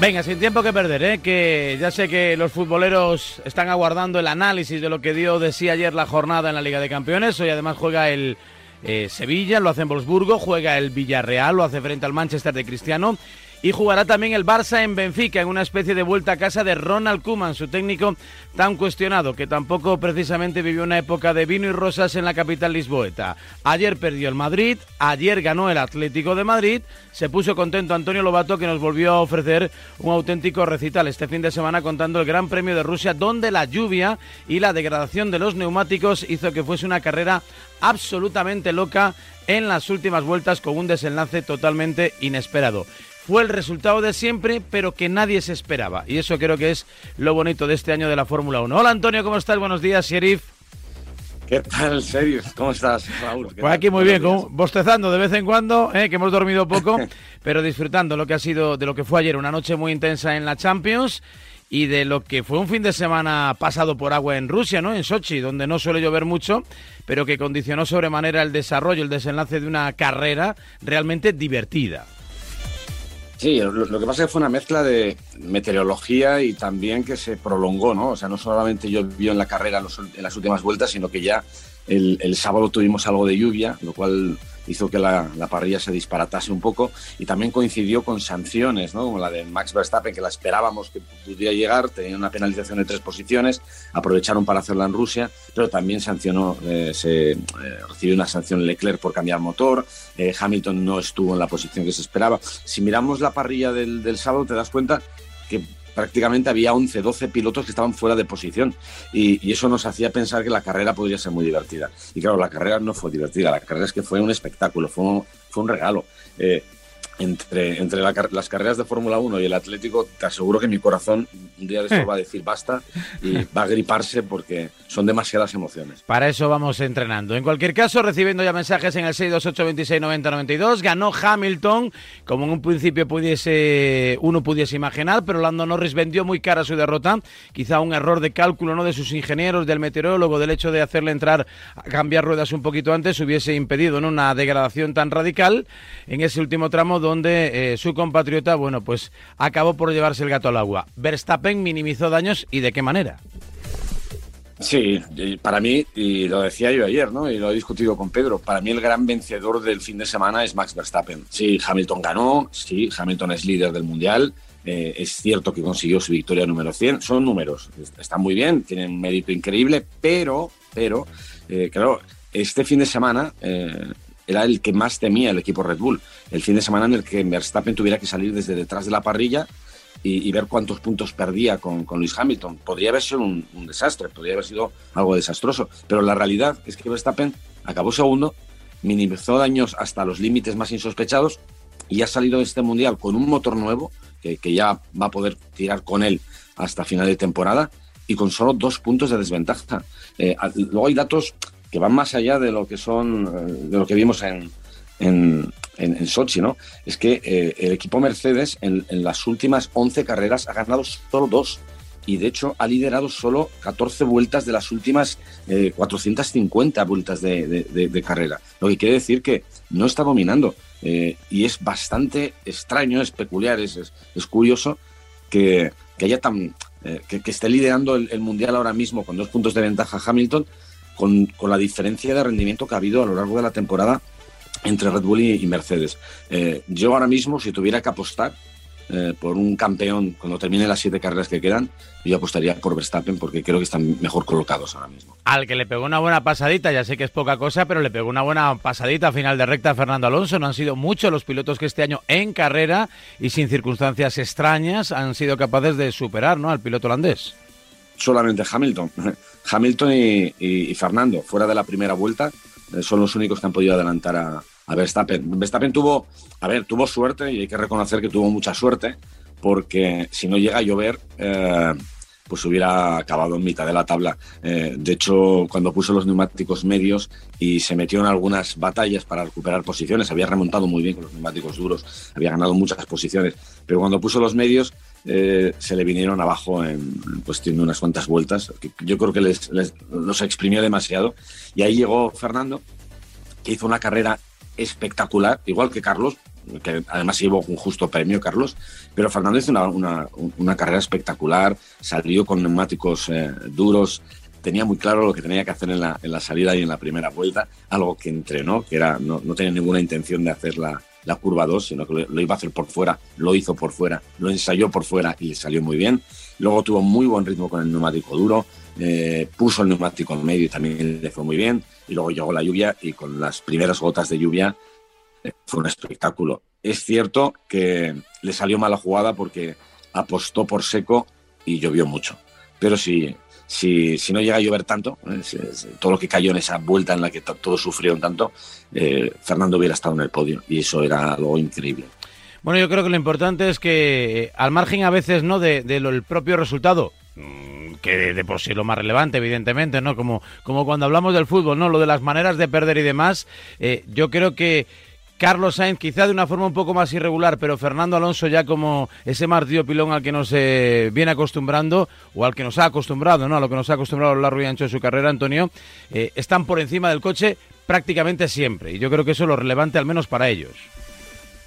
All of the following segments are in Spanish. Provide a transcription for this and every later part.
Venga, sin tiempo que perder, ¿eh? que ya sé que los futboleros están aguardando el análisis de lo que dio de sí ayer la jornada en la Liga de Campeones. Hoy además juega el eh, Sevilla, lo hace en Wolfsburgo, juega el Villarreal, lo hace frente al Manchester de Cristiano y jugará también el Barça en Benfica en una especie de vuelta a casa de Ronald Koeman, su técnico tan cuestionado que tampoco precisamente vivió una época de vino y rosas en la capital lisboeta. Ayer perdió el Madrid, ayer ganó el Atlético de Madrid, se puso contento Antonio Lobato que nos volvió a ofrecer un auténtico recital este fin de semana contando el Gran Premio de Rusia donde la lluvia y la degradación de los neumáticos hizo que fuese una carrera absolutamente loca en las últimas vueltas con un desenlace totalmente inesperado fue el resultado de siempre, pero que nadie se esperaba. Y eso creo que es lo bonito de este año de la Fórmula 1. Hola Antonio, ¿cómo estás? Buenos días, Sheriff. ¿Qué tal, serio? ¿Cómo estás, Raúl? Pues aquí muy bien, bostezando de vez en cuando, eh, que hemos dormido poco, pero disfrutando lo que ha sido, de lo que fue ayer, una noche muy intensa en la Champions y de lo que fue un fin de semana pasado por agua en Rusia, ¿no? En Sochi, donde no suele llover mucho, pero que condicionó sobremanera el desarrollo, el desenlace de una carrera realmente divertida. Sí, lo, que pasa es que fue una mezcla de meteorología y también que se prolongó, ¿no? O sea, no solamente llovió en la carrera en, las últimas vueltas, sino que ya el, el, sábado tuvimos algo de lluvia, lo cual hizo que la, parrilla se disparatase un poco y también coincidió con sanciones, ¿no? como la de Max Verstappen, que la esperábamos que pudiera llegar, tenía una penalización de tres posiciones, aprovecharon para hacerla en Rusia, pero también sancionó, eh, se eh, recibió una sanción Leclerc por cambiar motor, eh, Hamilton no estuvo en la posición que se esperaba. Si miramos la parrilla del sábado, te das cuenta que prácticamente había 11, 12 pilotos que estaban fuera de posición y, eso nos hacía pensar que la carrera podría ser muy divertida. Y claro, la carrera no fue divertida, la carrera es que fue un espectáculo, fue un, fue un regalo. Eh, entre, entre las carreras de Fórmula 1 y el Atlético, te aseguro que mi corazón un día de eso va a decir basta y va a griparse porque son demasiadas emociones. Para eso vamos entrenando. En cualquier caso, recibiendo ya mensajes en el 628269092, ganó Hamilton, como en un principio pudiese uno pudiese imaginar, pero Lando Norris vendió muy cara su derrota, quizá un error de cálculo no de sus ingenieros, del meteorólogo, del hecho de hacerle entrar a cambiar ruedas un poquito antes, hubiese impedido ¿no? una degradación tan radical en ese último tramo donde eh, su compatriota, bueno, pues acabó por llevarse el gato al agua. Verstappen minimizó daños y de qué manera. Sí, para mí, y lo decía yo ayer, ¿no? Y lo he discutido con Pedro, para mí el gran vencedor del fin de semana es Max Verstappen. Sí, Hamilton ganó, sí, Hamilton es líder del Mundial, eh, es cierto que consiguió su victoria número 100, son números, están muy bien, tienen un mérito increíble, pero, pero, eh, claro, este fin de semana era el que más temía el equipo Red Bull. El fin de semana en el que Verstappen tuviera que salir desde detrás de la parrilla y, ver cuántos puntos perdía con, Luis Hamilton. Podría haber sido un, desastre, podría haber sido algo desastroso, pero la realidad es que Verstappen acabó segundo, minimizó daños hasta los límites más insospechados y ha salido de este mundial con un motor nuevo que, ya va a poder tirar con él hasta final de temporada y con solo dos puntos de desventaja. Eh, luego hay datos que van más allá de lo que son, eh, de lo que vimos en, en, en, Sochi, ¿no? Es que eh, el equipo Mercedes en, las últimas 11 carreras ha ganado solo dos y de hecho ha liderado solo 14 vueltas de las últimas 450 eh, vueltas de, carrera. Lo que quiere decir que no está dominando y es bastante extraño, es peculiar, es, es, curioso que, que haya tan... Que, que, esté liderando el mundial ahora mismo con dos puntos de ventaja Hamilton con, la diferencia de rendimiento que ha habido a lo largo de la temporada entre Red Bull y, Mercedes. Eh, yo ahora mismo, si tuviera que apostar eh, por un campeón cuando termine las siete carreras que quedan, yo apostaría por Verstappen porque creo que están mejor colocados ahora mismo. Al que le pegó una buena pasadita, ya sé que es poca cosa, pero le pegó una buena pasadita a final de recta a Fernando Alonso. No han sido muchos los pilotos que este año en carrera y sin circunstancias extrañas han sido capaces de superar ¿no? al piloto holandés solamente Hamilton. Hamilton y, Fernando, fuera de la primera vuelta, eh, son los únicos que han podido adelantar a, Verstappen. Verstappen tuvo, a ver, tuvo suerte y hay que reconocer que tuvo mucha suerte, porque si no llega a llover, eh, pues hubiera acabado en mitad de la tabla. Eh, de hecho, cuando puso los neumáticos medios y se metió en algunas batallas para recuperar posiciones, había remontado muy bien con los neumáticos duros, había ganado muchas posiciones, pero cuando puso los medios eh, se le vinieron abajo en, cuestión de unas cuantas vueltas. Yo creo que les, los exprimió demasiado. Y ahí llegó Fernando, que hizo una carrera espectacular, igual que Carlos, que además llevó un justo premio, Carlos, pero Fernando hizo una, una, carrera espectacular, salió con neumáticos eh, duros, tenía muy claro lo que tenía que hacer en la, en la, salida y en la primera vuelta, algo que entrenó, que era no, no tenía ninguna intención de hacer la, curva 2, sino que lo, iba a hacer por fuera, lo hizo por fuera, lo ensayó por fuera y le salió muy bien. Luego tuvo muy buen ritmo con el neumático duro, eh, puso el neumático en medio y también le fue muy bien. Y luego llegó la lluvia y con las primeras gotas de lluvia eh, fue un espectáculo. Es cierto que le salió mala jugada porque apostó por seco y llovió mucho. Pero sí, si, si no llega a llover tanto, eh, todo lo que cayó en esa vuelta en la que todos sufrieron tanto, eh, Fernando hubiera estado en el podio y eso era algo increíble. Bueno, yo creo que lo importante es que, eh, al margen a veces no de, del propio resultado, mm, que de por sí lo más relevante, evidentemente, ¿no? Como, como cuando hablamos del fútbol, ¿no? Lo de las maneras de perder y demás, yo creo que Carlos Sainz quizá de una forma un poco más irregular, pero Fernando Alonso ya como ese martillo pilón al que nos eh, viene acostumbrando o al que nos ha acostumbrado, ¿no? A lo que nos ha acostumbrado a lo largo y ancho de su carrera, Antonio, eh, están por encima del coche prácticamente siempre. Y yo creo que eso es lo relevante al menos para ellos.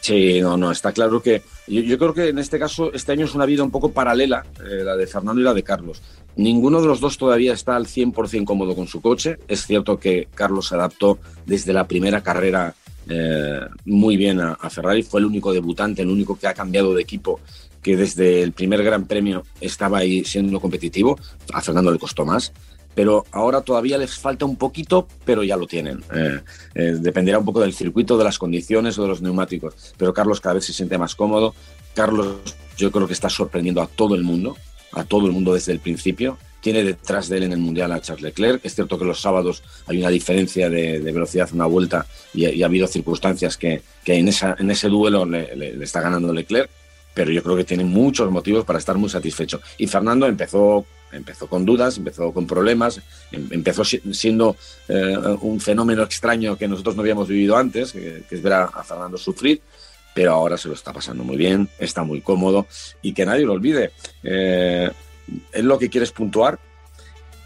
Sí, no, no, está claro que yo, creo que en este caso este año es una vida un poco paralela, eh, la de Fernando y la de Carlos. Ninguno de los dos todavía está al 100% cómodo con su coche. Es cierto que Carlos se adaptó desde la primera carrera eh, muy bien a, Ferrari. Fue el único debutante, el único que ha cambiado de equipo, que desde el primer Gran Premio estaba ahí siendo competitivo. A Fernando le costó más. Pero ahora todavía les falta un poquito, pero ya lo tienen. Eh, eh, dependerá un poco del circuito, de las condiciones o de los neumáticos. Pero Carlos cada vez se siente más cómodo. Carlos yo creo que está sorprendiendo a todo el mundo, a todo el mundo desde el principio tiene detrás de él en el Mundial a Charles Leclerc. Es cierto que los sábados hay una diferencia de, velocidad una vuelta y, ha habido circunstancias que, en, esa, en ese duelo le, está ganando Leclerc, pero yo creo que tiene muchos motivos para estar muy satisfecho. Y Fernando empezó, empezó con dudas, empezó con problemas, em, empezó siendo eh, un fenómeno extraño que nosotros no habíamos vivido antes, que, es ver a, Fernando sufrir pero ahora se lo está pasando muy bien, está muy cómodo y que nadie lo olvide. Eh, es lo que quieres puntuar,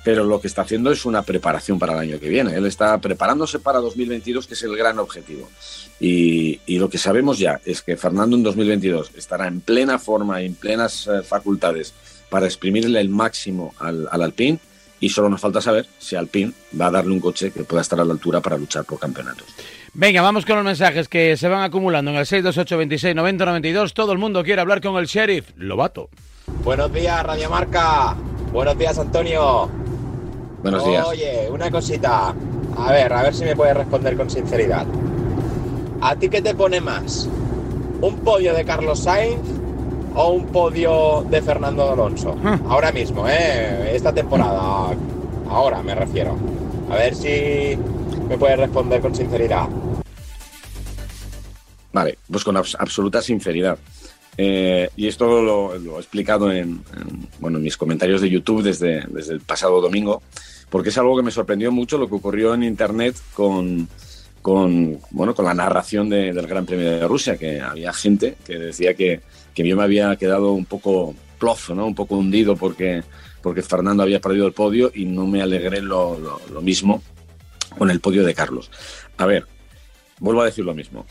pero lo que está haciendo es una preparación para el año que viene. Él está preparándose para 2022, que es el gran objetivo. Y, lo que sabemos ya es que Fernando en 2022 estará en plena forma en plenas eh, facultades para exprimirle el máximo al Alpine y solo nos falta saber si Alpine va a darle un coche que pueda estar a la altura para luchar por campeonatos. Venga, vamos con los mensajes que se van acumulando en el 628 26 90 92. Todo el mundo quiere hablar con el sheriff Lobato. Buenos días, Radio Marca. Buenos días, Antonio. Buenos días. Oye, una cosita. A ver, a ver si me puedes responder con sinceridad. ¿A ti qué te pone más? ¿Un podio de Carlos Sainz o un podio de Fernando Alonso? Ah. Ahora mismo, ¿eh? Esta temporada. Ahora me refiero. A ver si me puedes responder con sinceridad. Vale, pues con absoluta sinceridad. Eh, y esto lo, he explicado en, bueno, en mis comentarios de YouTube desde, desde el pasado domingo, porque es algo que me sorprendió mucho lo que ocurrió en Internet con, con, bueno, con la narración del Gran Premio de Rusia, que había gente que decía que, que yo me había quedado un poco plozo, ¿no? un poco hundido porque, porque Fernando había perdido el podio y no me alegré lo, lo, lo mismo con el podio de Carlos. A ver, vuelvo a decir lo mismo.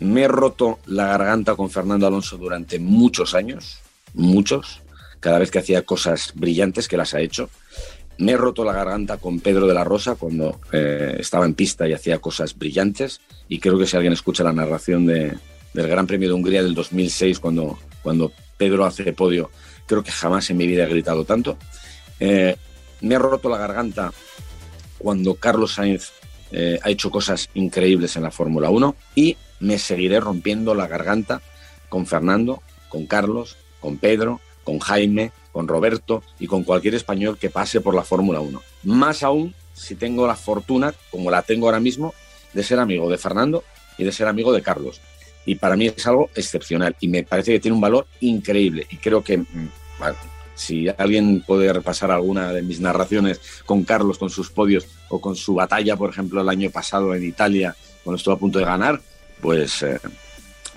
Me he roto la garganta con Fernando Alonso durante muchos años, muchos, cada vez que hacía cosas brillantes, que las ha hecho. Me he roto la garganta con Pedro de la Rosa cuando eh, estaba en pista y hacía cosas brillantes. Y creo que si alguien escucha la narración de, del Gran Premio de Hungría del 2006, cuando, cuando Pedro hace podio, creo que jamás en mi vida he gritado tanto. Eh, me he roto la garganta cuando Carlos Sainz eh, ha hecho cosas increíbles en la Fórmula 1 y me seguiré rompiendo la garganta con Fernando, con Carlos, con Pedro, con Jaime, con Roberto y con cualquier español que pase por la Fórmula 1. Más aún si tengo la fortuna, como la tengo ahora mismo, de ser amigo de Fernando y de ser amigo de Carlos. Y para mí es algo excepcional y me parece que tiene un valor increíble. Y creo que, mm, si alguien puede repasar alguna de mis narraciones con Carlos, con sus podios o con su batalla, por ejemplo, el año pasado en Italia, cuando estuvo a punto de ganar, pues eh,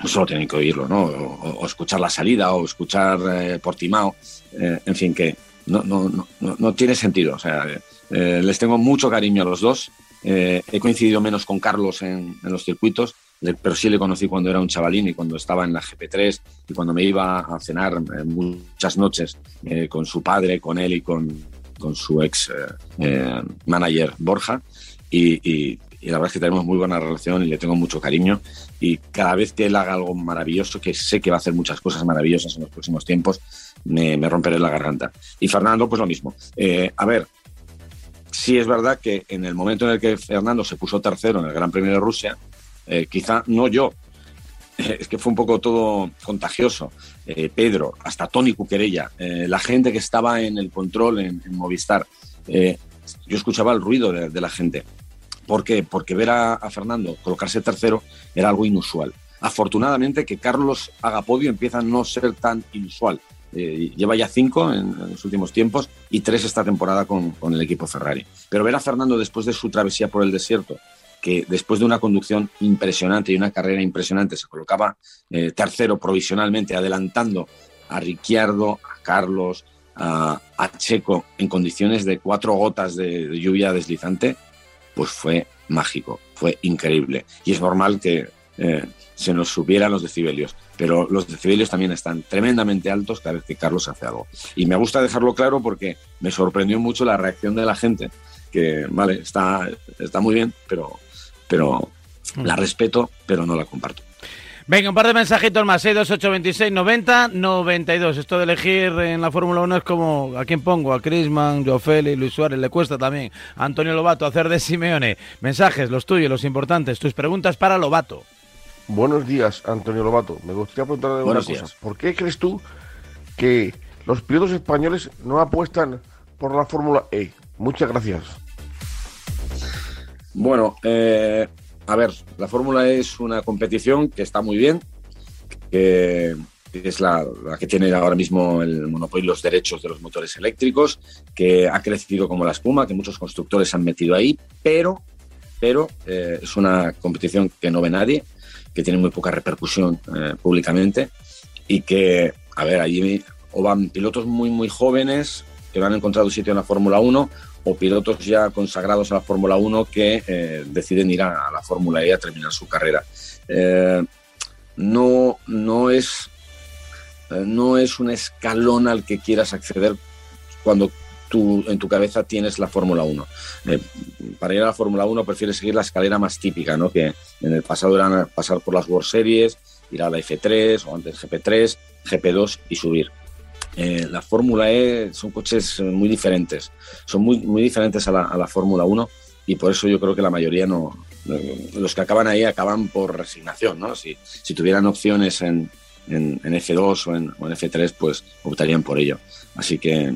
solo tienen que oírlo, ¿no? O, escuchar la salida o escuchar eh, Portimao, eh, en fin, que no, no, no, no, tiene sentido. O sea, les tengo mucho cariño a los dos. he coincidido menos con Carlos en, en, los circuitos, pero sí le conocí cuando era un chavalín y cuando estaba en la GP3 y cuando me iba a cenar eh, muchas noches eh, con su padre, con él y con, con su ex eh, manager Borja. Y, la verdad es que tenemos muy buena relación y le tengo mucho cariño. Y cada vez que él haga algo maravilloso, que sé que va a hacer muchas cosas maravillosas en los próximos tiempos, me romperé la garganta. Y Fernando, pues lo mismo. a ver, sí es verdad que en el momento en el que Fernando se puso tercero en el Gran Premio de Rusia, eh, quizá no yo, es que fue un poco todo contagioso. Eh, Pedro, hasta Tony Cuquerella, eh, la gente que estaba en el control en, Movistar, yo escuchaba el ruido de, la gente. ¿Por qué? Porque ver a, Fernando colocarse tercero era algo inusual. Afortunadamente que Carlos haga podio empieza a no ser tan inusual. lleva ya cinco en, los últimos tiempos y tres esta temporada con, con, el equipo Ferrari. Pero ver a Fernando después de su travesía por el desierto que después de una conducción impresionante y una carrera impresionante se colocaba eh, tercero provisionalmente, adelantando a Ricciardo, a Carlos, a, Checo en condiciones de cuatro gotas de, lluvia deslizante, pues fue mágico, fue increíble. Y es normal que eh, se nos subieran los decibelios, pero los decibelios también están tremendamente altos cada vez que Carlos hace algo. Y me gusta dejarlo claro porque me sorprendió mucho la reacción de la gente, que, vale, está, está muy bien, pero pero mm. la respeto, pero no la comparto. Venga, un par de mensajitos más, 62826 90 92. Esto de elegir en la Fórmula 1 es como a quién pongo, a Crisman, Joe Luis Suárez, le cuesta también. A Antonio Lobato hacer de Simeone. Mensajes, los tuyos, los importantes, tus preguntas para Lobato. Buenos días, Antonio Lobato. Me gustaría preguntarle una cosa. ¿Por qué crees tú que los pilotos españoles no apuestan por la Fórmula E? Muchas gracias. Bueno, eh, a ver, la Fórmula es una competición que está muy bien, que es la, que tiene ahora mismo el monopolio los derechos de los motores eléctricos, que ha crecido como la espuma, que muchos constructores han metido ahí, pero, pero eh, es una competición que no ve nadie, que tiene muy poca repercusión eh, públicamente y que, a ver, allí o van pilotos muy, muy jóvenes que no han encontrado sitio en la Fórmula 1 o pilotos ya consagrados a la Fórmula 1 que eh, deciden ir a, la Fórmula E a terminar su carrera. Eh, no, no, es, eh, no es un escalón al que quieras acceder cuando tú en tu cabeza tienes la Fórmula 1. para ir a la Fórmula 1 prefieres seguir la escalera más típica, ¿no? que en el pasado era pasar por las World Series, ir a la F3 o antes GP3, GP2 y subir. Eh, la Fórmula E son coches eh, muy diferentes, son muy, muy diferentes a la, Fórmula 1 y por eso yo creo que la mayoría no, los que acaban ahí acaban por resignación, ¿no? Si, si tuvieran opciones en, en, F2 o en, F3, pues optarían por ello. Así que,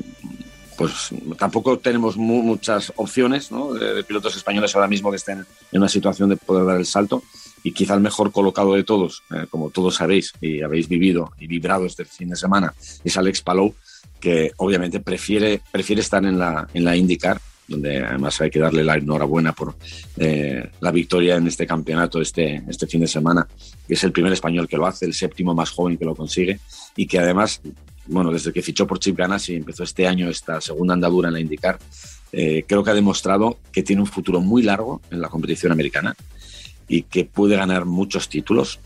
pues tampoco tenemos muchas opciones de, pilotos españoles ahora mismo que estén en una situación de poder dar el salto y quizá el mejor colocado de todos, eh, como todos sabéis y habéis vivido y vibrado este fin de semana, es Alex Palou, que obviamente prefiere, prefiere estar en la, en la IndyCar, donde además hay que darle la enhorabuena por eh, la victoria en este campeonato este, este fin de semana, que es el primer español que lo hace, el séptimo más joven que lo consigue y que además, bueno, desde que fichó por Chip Ganassi empezó este año esta segunda andadura en la IndyCar, eh, creo que ha demostrado que tiene un futuro muy largo en la competición americana y que puede ganar muchos títulos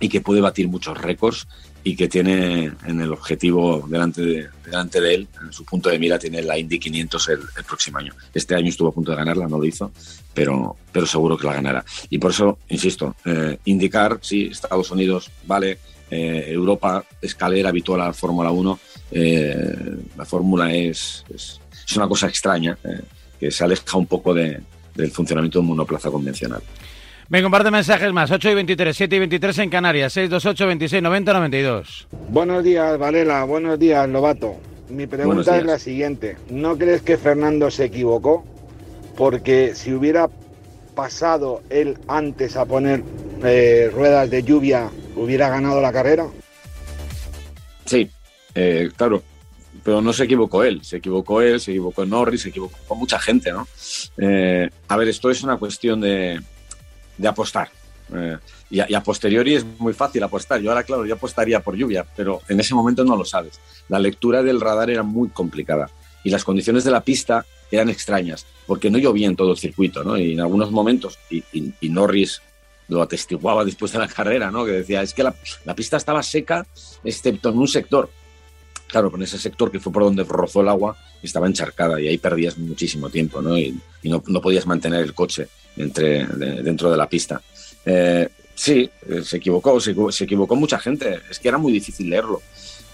y que puede batir muchos récords y que tiene en el objetivo delante de, delante de él, en su punto de mira, tiene la Indy 500 el, próximo año. Este año estuvo a punto de ganarla, no lo hizo, pero, pero seguro que la ganará. Y por eso, insisto, eh, indicar, sí, Estados Unidos, vale, eh, Europa, escalera habitual a la Fórmula 1, eh, la Fórmula es, es, es, una cosa extraña, eh, que se aleja un poco de, del funcionamiento de un monoplaza convencional. Venga, comparte mensajes más. 8 y 23, 7 y 23 en Canarias. 628 26 90 92. Buenos días, Valela. Buenos días, Lobato. Mi pregunta es la siguiente. ¿No crees que Fernando se equivocó? Porque si hubiera pasado él antes a poner eh, ruedas de lluvia, ¿hubiera ganado la carrera? Sí, eh, claro. Pero no se equivocó él, se equivocó él, se equivocó Norris, se equivocó mucha gente, ¿no? Eh, a ver, esto es una cuestión de, de apostar. Eh, y, a, posteriori es muy fácil apostar. Yo ahora, claro, yo apostaría por lluvia, pero en ese momento no lo sabes. La lectura del radar era muy complicada y las condiciones de la pista eran extrañas, porque no llovía en todo el circuito, ¿no? Y en algunos momentos, y, Norris lo atestiguaba después de la carrera, ¿no? Que decía, es que la, pista estaba seca, excepto en un sector. Claro, con ese sector que fue por donde rozó el agua, estaba encharcada y ahí perdías muchísimo tiempo, ¿no? Y, no, podías mantener el coche entre, dentro de la pista. Eh, sí, eh, se equivocó, se, equivocó mucha gente. Es que era muy difícil leerlo.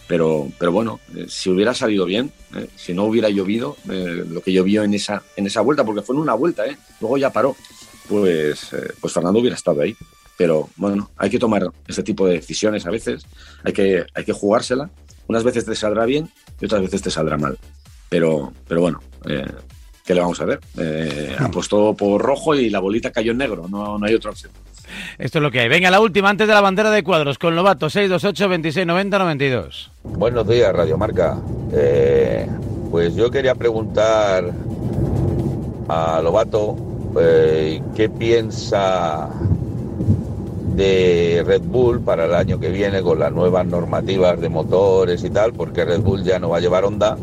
Pero, pero bueno, eh, si hubiera salido bien, si no hubiera llovido, lo que llovió en esa, en esa vuelta, porque fue en una vuelta, luego ya paró pues, eh, pues Fernando hubiera estado ahí. Pero bueno, hay que tomar este tipo de decisiones a veces, hay que, hay que jugársela. Unas veces te saldrá bien y otras veces te saldrá mal. Pero, pero bueno, eh, ¿qué le vamos a ver? Eh, hmm. apostó por rojo y la bolita cayó en negro, no, no hay otra opción. Esto es lo que hay. Venga, la última antes de la bandera de cuadros con Lobato 628 26 90 92. Buenos días, Radio Marca. Eh, pues yo quería preguntar a Lobato eh, ¿qué piensa de Red Bull para el año que viene con las nuevas normativas de motores y tal? Porque Red Bull ya no va a llevar Honda.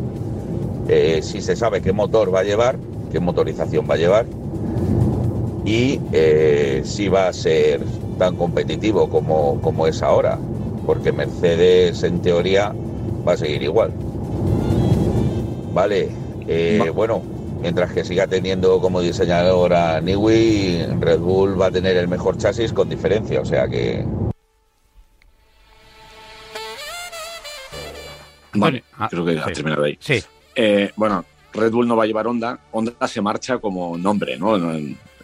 Eh, si se sabe qué motor va a llevar, qué motorización va a llevar y eh, si va a ser tan competitivo como, como es ahora, porque Mercedes en teoría va a seguir igual. Vale, bueno, mientras que siga teniendo como diseñador a Niwi, Red Bull va a tener el mejor chasis con diferencia, o sea que... Vale, ah, creo que ha terminado ahí. Sí. Eh, bueno, Red Bull no va a llevar Honda. Honda se marcha como nombre, ¿no?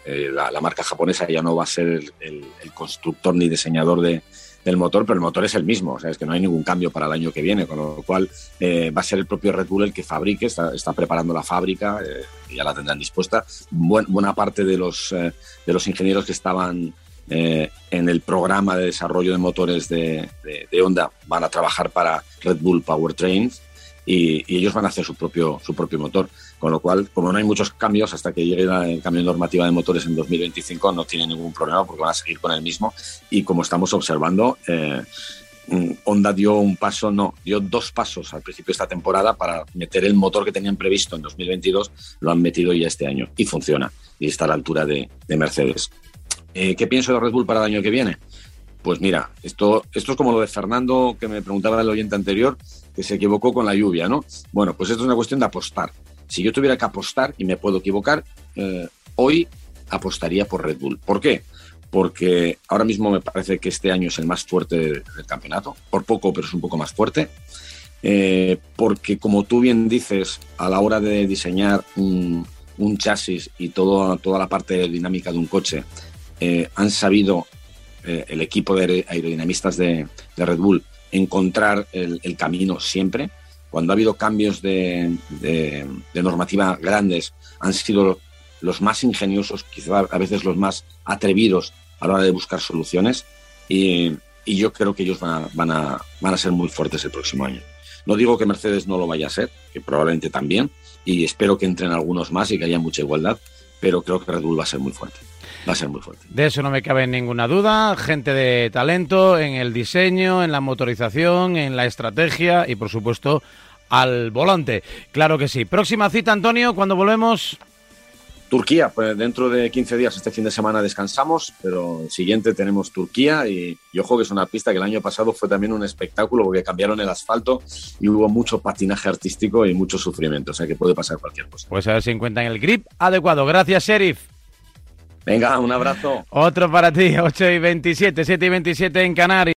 Eh, la, marca japonesa ya no va a ser el constructor ni diseñador de, del motor, pero el motor es el mismo, o sea, es que no hay ningún cambio para el año que viene, con lo cual eh, va a ser el propio Red Bull el que fabrique, está, preparando la fábrica, eh, ya la tendrán dispuesta. buena parte de los, eh, de los ingenieros que estaban en el programa de desarrollo de motores de, de, Honda van a trabajar para Red Bull Powertrains y, y, ellos van a hacer su propio, su propio motor. Con lo cual, como no hay muchos cambios hasta que llegue el cambio de normativa de motores en 2025, no tiene ningún problema porque van a seguir con el mismo. Y como estamos observando, eh, Honda dio un paso, no, dio dos pasos al principio de esta temporada para meter el motor que tenían previsto en 2022, lo han metido ya este año y funciona y está a la altura de, Mercedes. Eh, ¿Qué pienso de Red Bull para el año que viene? Pues mira, esto, esto es como lo de Fernando que me preguntaba el oyente anterior, que se equivocó con la lluvia, ¿no? Bueno, pues esto es una cuestión de apostar. Si yo tuviera que apostar, y me puedo equivocar, eh, hoy apostaría por Red Bull. ¿Por qué? Porque ahora mismo me parece que este año es el más fuerte del, campeonato, por poco, pero es un poco más fuerte. Eh, porque como tú bien dices, a la hora de diseñar un, chasis y todo, toda la parte dinámica de un coche, eh, han sabido el equipo de aerodinamistas de, Red Bull encontrar el, camino siempre cuando ha habido cambios de, normativa grandes, han sido los más ingeniosos, quizá a veces los más atrevidos a la hora de buscar soluciones. Y, yo creo que ellos van a, van, a, van a ser muy fuertes el próximo año. No digo que Mercedes no lo vaya a ser, que probablemente también, y espero que entren algunos más y que haya mucha igualdad, pero creo que Red Bull va a ser muy fuerte. Va a ser muy fuerte. De eso no me cabe ninguna duda. Gente de talento en el diseño, en la motorización, en la estrategia y, por supuesto, al volante. Claro que sí. Próxima cita, Antonio, cuando volvemos. Turquía, pues dentro de 15 días, este fin de semana descansamos, pero el siguiente tenemos Turquía y, y, ojo que es una pista que el año pasado fue también un espectáculo porque cambiaron el asfalto y hubo mucho patinaje artístico y mucho sufrimiento, o sea que puede pasar cualquier cosa. Pues a ver si encuentran el grip adecuado. Gracias, Sheriff. Venga, un abrazo. Otro para ti, 8 y 27, 7 y 27 en Canarias.